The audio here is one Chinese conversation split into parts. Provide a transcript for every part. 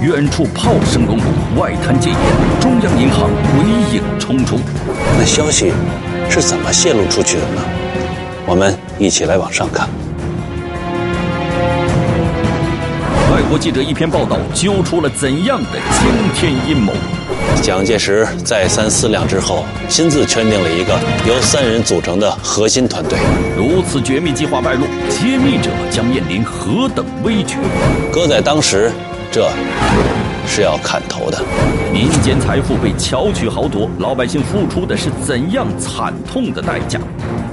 远处炮声隆隆，外滩戒严，中央银行鬼影重重。那消息是怎么泄露出去的呢？我们一起来往上看。外国记者一篇报道，揪出了怎样的惊天阴谋？蒋介石再三思量之后，亲自圈定了一个由三人组成的核心团队。如此绝密计划败露，揭秘者将面临何等危局？搁在当时，这是要砍头的。民间财富被巧取豪夺，老百姓付出的是怎样惨痛的代价？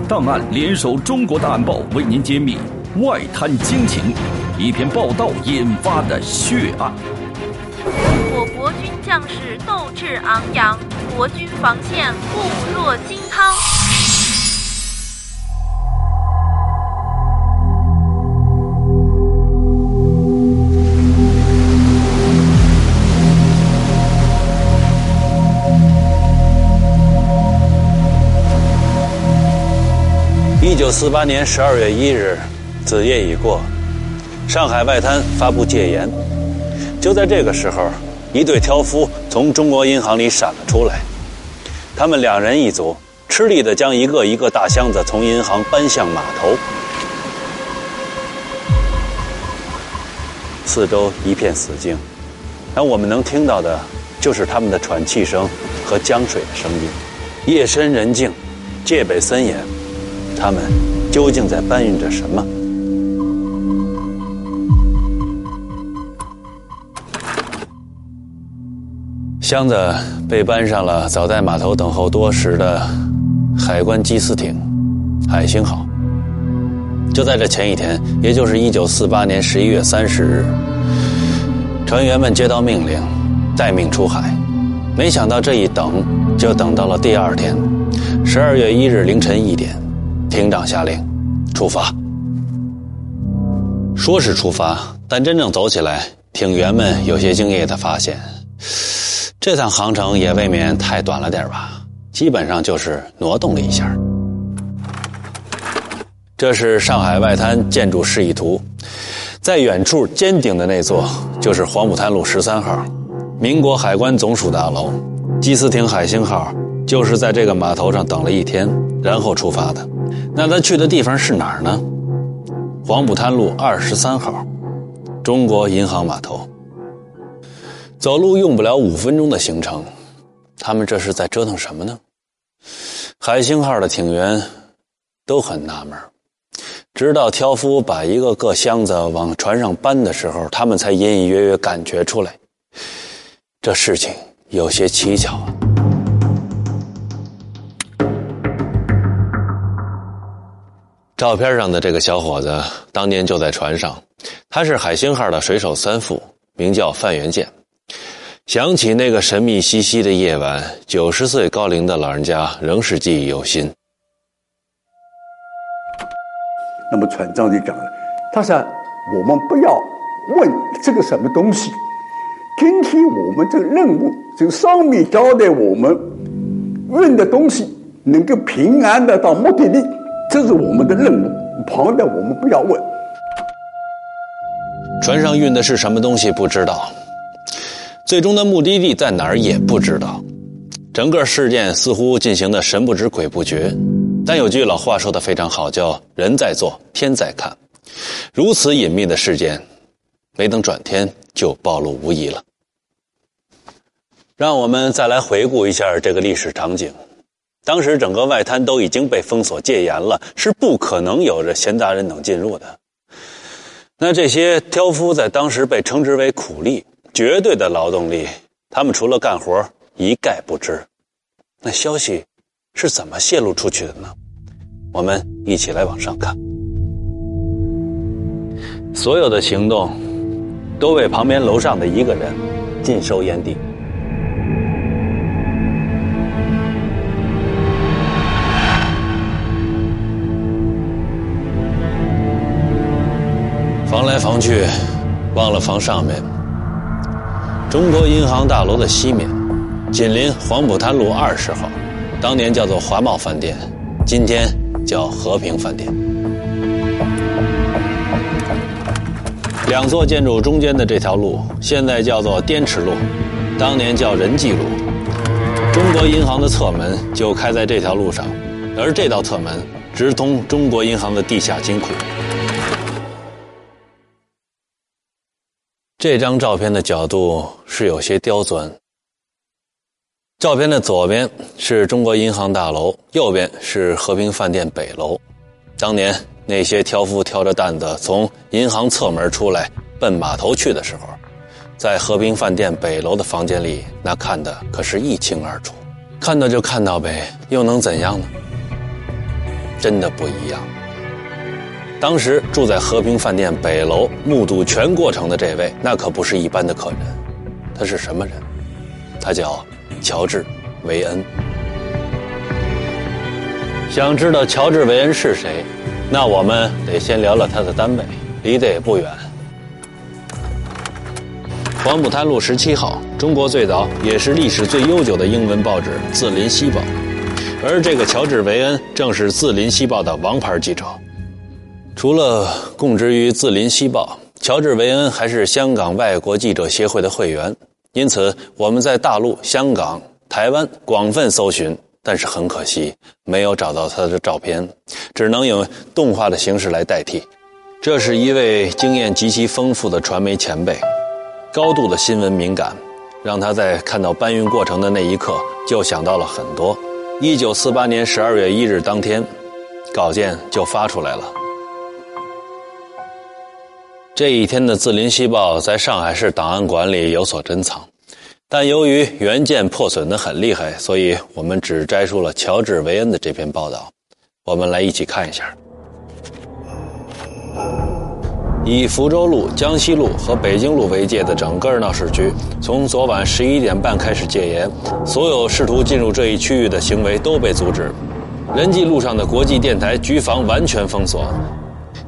档案联手中国档案报为您揭秘外滩惊情，一篇报道引发的血案。我国军将士斗志昂扬，国军防线固若金汤。九四八年十二月一日，子夜已过，上海外滩发布戒严。就在这个时候，一对挑夫从中国银行里闪了出来。他们两人一组，吃力地将一个一个大箱子从银行搬向码头。四周一片死静，而我们能听到的，就是他们的喘气声和江水的声音。夜深人静，戒备森严。他们究竟在搬运着什么？箱子被搬上了早在码头等候多时的海关缉私艇“海星号”。就在这前一天，也就是一九四八年十一月三十日，船员们接到命令，待命出海。没想到这一等，就等到了第二天，十二月一日凌晨一点，艇长下令出发。说是出发，但真正走起来，艇员们有些惊异的发现。这趟航程也未免太短了点吧？基本上就是挪动了一下。这是上海外滩建筑示意图，在远处尖顶的那座就是黄浦滩路十三号，民国海关总署大楼。缉私艇海星号就是在这个码头上等了一天，然后出发的。那他去的地方是哪儿呢？黄浦滩路二十三号，中国银行码头。走路用不了五分钟的行程，他们这是在折腾什么呢？海星号的艇员都很纳闷，直到挑夫把一个个箱子往船上搬的时候，他们才隐隐约约感觉出来，这事情有些蹊跷啊。照片上的这个小伙子当年就在船上，他是海星号的水手三副，名叫范元建。想起那个神秘兮兮的夜晚，九十岁高龄的老人家仍是记忆犹新。那么船长就讲了，他说：“我们不要问这个什么东西，今天我们这个任务，就上面交代我们运的东西能够平安的到目的地，这是我们的任务。旁边我们不要问。船上运的是什么东西，不知道。”最终的目的地在哪儿也不知道，整个事件似乎进行的神不知鬼不觉。但有句老话说的非常好，叫“人在做，天在看”。如此隐秘的事件，没等转天就暴露无遗了。让我们再来回顾一下这个历史场景：当时整个外滩都已经被封锁戒严了，是不可能有着闲杂人等进入的。那这些挑夫在当时被称之为苦力。绝对的劳动力，他们除了干活一概不知。那消息是怎么泄露出去的呢？我们一起来往上看。所有的行动都为旁边楼上的一个人尽收眼底。来防去，忘了防上面。中国银行大楼的西面，紧邻黄浦滩路二十号，当年叫做华茂饭店，今天叫和平饭店。两座建筑中间的这条路，现在叫做滇池路，当年叫仁济路。中国银行的侧门就开在这条路上，而这道侧门直通中国银行的地下金库。这张照片的角度是有些刁钻。照片的左边是中国银行大楼，右边是和平饭店北楼。当年那些挑夫挑着担子从银行侧门出来奔码头去的时候，在和平饭店北楼的房间里，那看的可是一清二楚。看到就看到呗，又能怎样呢？真的不一样。当时住在和平饭店北楼，目睹全过程的这位，那可不是一般的客人。他是什么人？他叫乔治·维恩。想知道乔治·维恩是谁？那我们得先聊聊他的单位，离得也不远。黄浦滩路十七号，中国最早也是历史最悠久的英文报纸《字林西报》，而这个乔治·维恩正是《字林西报》的王牌记者。除了供职于《字林西报》，乔治·维恩还是香港外国记者协会的会员。因此，我们在大陆、香港、台湾广泛搜寻，但是很可惜，没有找到他的照片，只能用动画的形式来代替。这是一位经验极其丰富的传媒前辈，高度的新闻敏感，让他在看到搬运过程的那一刻就想到了很多。一九四八年十二月一日当天，稿件就发出来了。这一天的《字林西报》在上海市档案馆里有所珍藏，但由于原件破损的很厉害，所以我们只摘出了乔治·维恩的这篇报道。我们来一起看一下。以福州路、江西路和北京路为界的整个闹市区，从昨晚十一点半开始戒严，所有试图进入这一区域的行为都被阻止。仁济路上的国际电台局房完全封锁。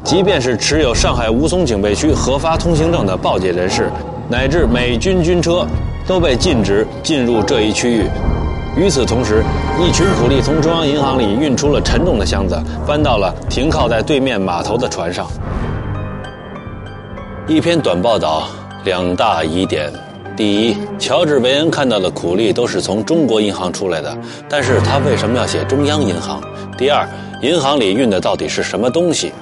即便是持有上海吴淞警备区核发通行证的报界人士，乃至美军军车，都被禁止进入这一区域。与此同时，一群苦力从中央银行里运出了沉重的箱子，搬到了停靠在对面码头的船上。一篇短报道，两大疑点：第一，乔治·维恩看到的苦力都是从中国银行出来的，但是他为什么要写中央银行？第二，银行里运的到底是什么东西？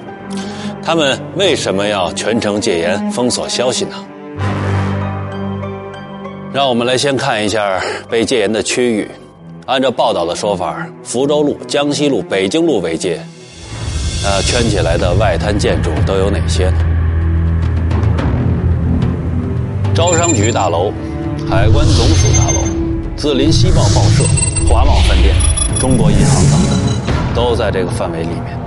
他们为什么要全城戒严、封锁消息呢？让我们来先看一下被戒严的区域。按照报道的说法，福州路、江西路、北京路为界。呃，圈起来的外滩建筑都有哪些呢？招商局大楼、海关总署大楼、字林西报报社、华贸饭店、中国银行等等，都在这个范围里面。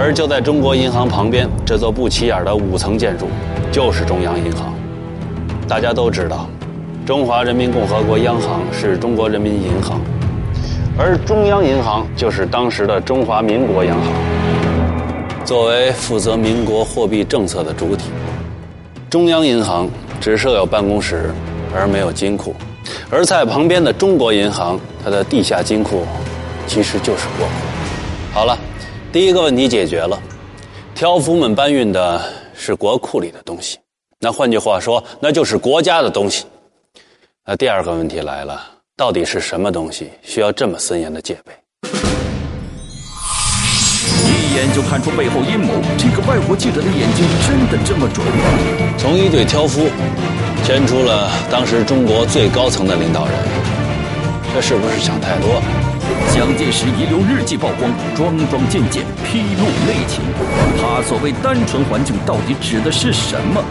而就在中国银行旁边，这座不起眼的五层建筑，就是中央银行。大家都知道，中华人民共和国央行是中国人民银行，而中央银行就是当时的中华民国央行。作为负责民国货币政策的主体，中央银行只设有办公室，而没有金库。而在旁边的中国银行，它的地下金库其实就是国库。好了。第一个问题解决了，挑夫们搬运的是国库里的东西，那换句话说，那就是国家的东西。那第二个问题来了，到底是什么东西需要这么森严的戒备？一眼就看出背后阴谋，这个外国记者的眼睛真的这么准吗？从一对挑夫牵出了当时中国最高层的领导人，这是不是想太多？蒋介石遗留日记曝光，桩桩件件披露内情。他所谓单纯环境到底指的是什么？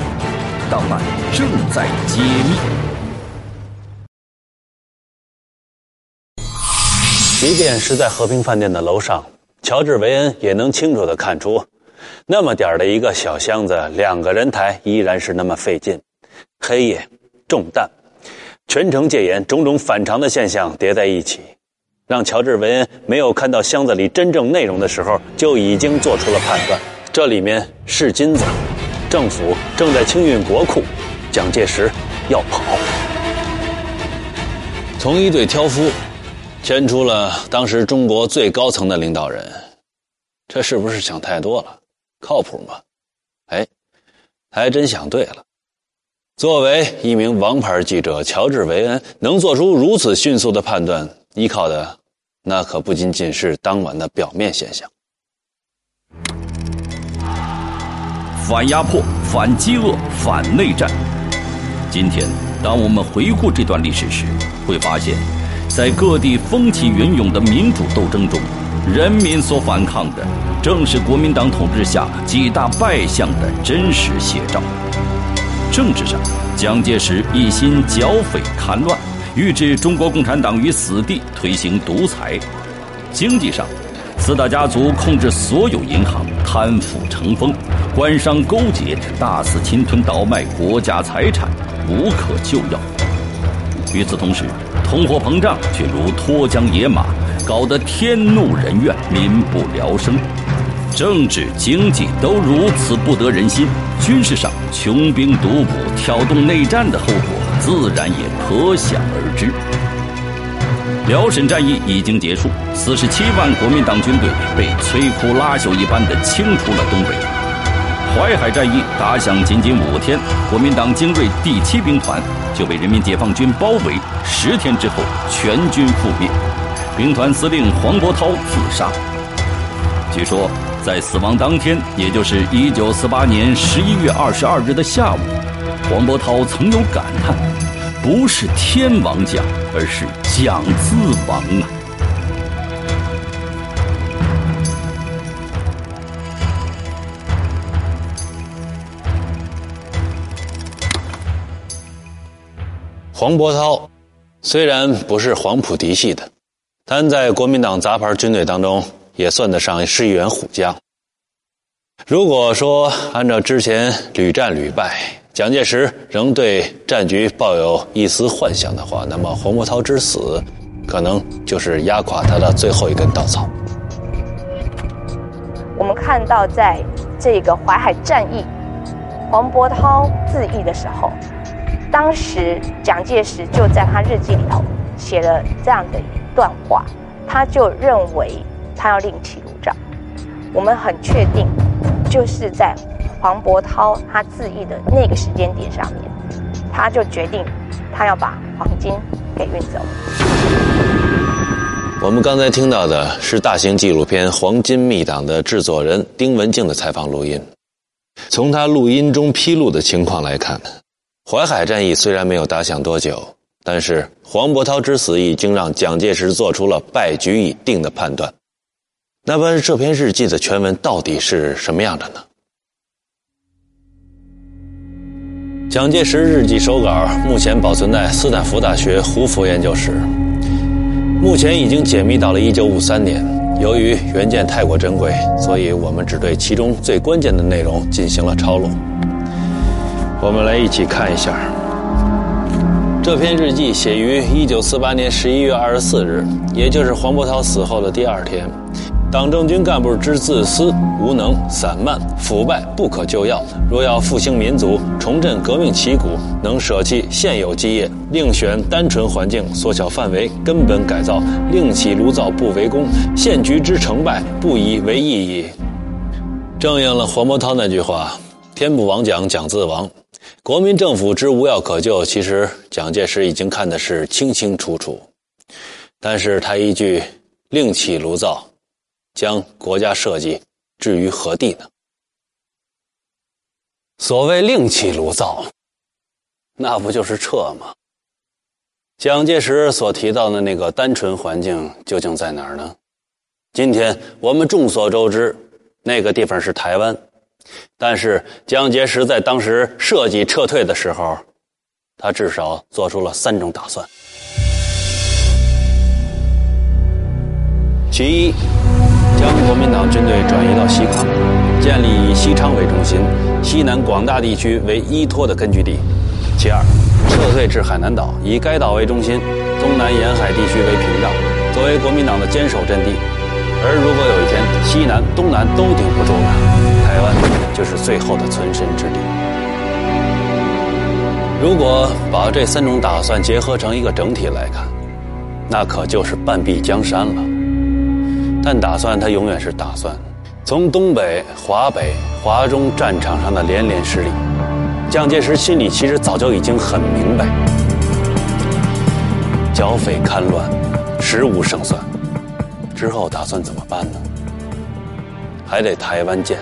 档案正在揭秘。即便是在和平饭店的楼上，乔治·维恩也能清楚的看出，那么点儿的一个小箱子，两个人抬依然是那么费劲。黑夜，重担，全城戒严，种种反常的现象叠在一起。让乔治·维恩没有看到箱子里真正内容的时候，就已经做出了判断：这里面是金子，政府正在清运国库，蒋介石要跑。从一队挑夫牵出了当时中国最高层的领导人，这是不是想太多了？靠谱吗？哎，还真想对了。作为一名王牌记者，乔治·韦恩能做出如此迅速的判断，依靠的那可不仅仅是当晚的表面现象。反压迫、反饥饿、反内战。今天，当我们回顾这段历史时，会发现，在各地风起云涌的民主斗争中，人民所反抗的，正是国民党统治下几大败相的真实写照。政治上，蒋介石一心剿匪戡乱，欲置中国共产党于死地，推行独裁；经济上，四大家族控制所有银行，贪腐成风，官商勾结，大肆侵吞倒卖国家财产，无可救药。与此同时，通货膨胀却如脱缰野马，搞得天怒人怨，民不聊生。政治、经济都如此不得人心，军事上穷兵黩武、挑动内战的后果，自然也可想而知。辽沈战役已经结束，四十七万国民党军队被摧枯拉朽一般的清出了东北。淮海战役打响仅仅五天，国民党精锐第七兵团就被人民解放军包围，十天之后全军覆灭，兵团司令黄伯韬自杀。据说。在死亡当天，也就是一九四八年十一月二十二日的下午，黄伯韬曾有感叹：“不是天亡蒋，而是蒋自亡啊！”黄伯韬虽然不是黄埔嫡系的，但在国民党杂牌军队当中。也算得上是一员虎将。如果说按照之前屡战屡败，蒋介石仍对战局抱有一丝幻想的话，那么黄伯韬之死，可能就是压垮他的最后一根稻草。我们看到，在这个淮海战役，黄伯韬自缢的时候，当时蒋介石就在他日记里头写了这样的一段话，他就认为。他要另起炉灶，我们很确定，就是在黄伯韬他自缢的那个时间点上面，他就决定他要把黄金给运走。我们刚才听到的是大型纪录片《黄金密档》的制作人丁文静的采访录音。从他录音中披露的情况来看，淮海战役虽然没有打响多久，但是黄伯韬之死已经让蒋介石做出了败局已定的判断。那么这篇日记的全文到底是什么样的呢？蒋介石日记手稿目前保存在斯坦福大学胡佛研究室，目前已经解密到了1953年。由于原件太过珍贵，所以我们只对其中最关键的内容进行了抄录。我们来一起看一下，这篇日记写于1948年11月24日，也就是黄伯韬死后的第二天。党政军干部之自私、无能、散漫、腐败不可救药。若要复兴民族、重振革命旗鼓，能舍弃现有基业，另选单纯环境，缩小范围，根本改造，另起炉灶不为功。现局之成败，不以为意矣。正应了黄伯韬那句话：“天不亡蒋，蒋自亡。”国民政府之无药可救，其实蒋介石已经看的是清清楚楚。但是他一句“另起炉灶”。将国家社稷置于何地呢？所谓另起炉灶，那不就是撤吗？蒋介石所提到的那个单纯环境究竟在哪儿呢？今天我们众所周知，那个地方是台湾，但是蒋介石在当时设计撤退的时候，他至少做出了三种打算：其一。将国民党军队转移到西康，建立以西昌为中心、西南广大地区为依托的根据地。其二，撤退至海南岛，以该岛为中心，东南沿海地区为屏障，作为国民党的坚守阵地。而如果有一天西南、东南都顶不住了，台湾就是最后的存身之地。如果把这三种打算结合成一个整体来看，那可就是半壁江山了。但打算，他永远是打算。从东北、华北、华中战场上的连连失利，蒋介石心里其实早就已经很明白，剿匪戡乱，实无胜算。之后打算怎么办呢？还得台湾见。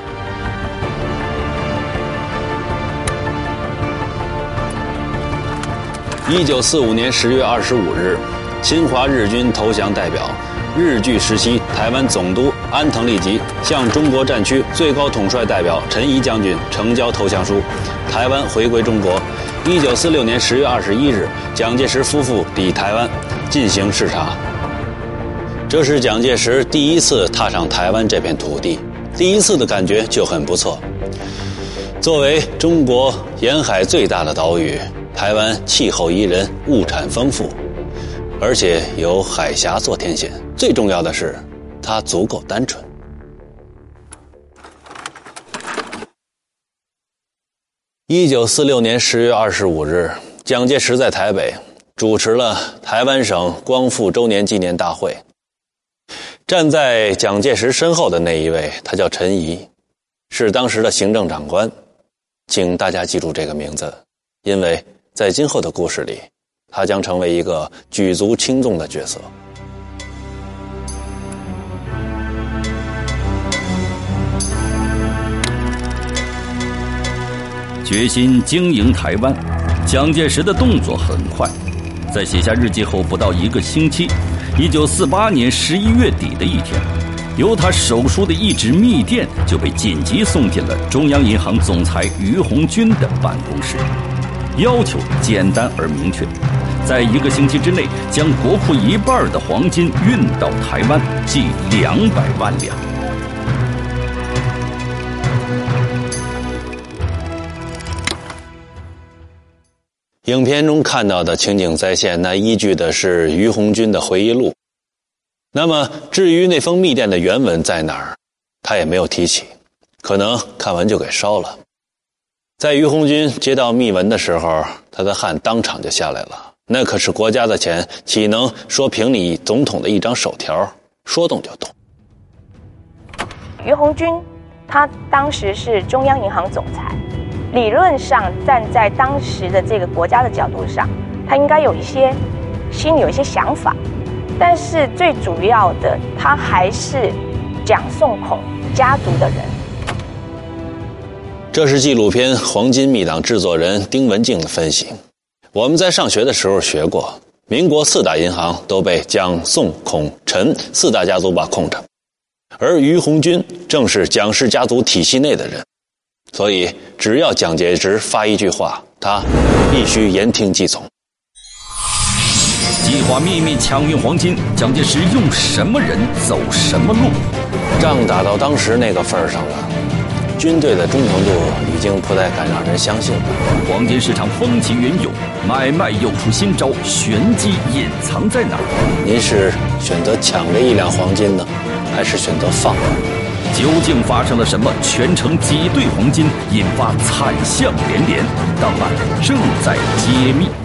一九四五年十月二十五日，侵华日军投降代表、日据时期台湾总督安藤利吉向中国战区最高统帅代表陈仪将军呈交投降书，台湾回归中国。一九四六年十月二十一日，蒋介石夫妇抵台湾进行视察。这是蒋介石第一次踏上台湾这片土地，第一次的感觉就很不错。作为中国沿海最大的岛屿。台湾气候宜人，物产丰富，而且有海峡做天险。最重要的是，他足够单纯。一九四六年十月二十五日，蒋介石在台北主持了台湾省光复周年纪念大会。站在蒋介石身后的那一位，他叫陈仪，是当时的行政长官，请大家记住这个名字，因为。在今后的故事里，他将成为一个举足轻重的角色。决心经营台湾，蒋介石的动作很快，在写下日记后不到一个星期，一九四八年十一月底的一天，由他手书的一纸密电就被紧急送进了中央银行总裁于鸿钧的办公室。要求简单而明确，在一个星期之内将国库一半的黄金运到台湾，计两百万两。影片中看到的情景再现，那依据的是于红军的回忆录。那么，至于那封密电的原文在哪儿，他也没有提起，可能看完就给烧了。在于红军接到密文的时候，他的汗当场就下来了。那可是国家的钱，岂能说凭你总统的一张手条说动就动？于红军，他当时是中央银行总裁，理论上站在当时的这个国家的角度上，他应该有一些心里有一些想法，但是最主要的，他还是蒋宋孔家族的人。这是纪录片《黄金密档》制作人丁文静的分析。我们在上学的时候学过，民国四大银行都被蒋、宋、孔、陈四大家族把控着，而于鸿钧正是蒋氏家族体系内的人，所以只要蒋介石发一句话，他必须言听计从。计划秘密抢运黄金，蒋介石用什么人走什么路？仗打到当时那个份儿上了。军队的忠诚度已经不太敢让人相信了。黄金市场风起云涌，买卖又出新招，玄机隐藏在哪儿？您是选择抢这一两黄金呢，还是选择放？究竟发生了什么？全城挤兑黄金，引发惨象连连。档案正在揭秘。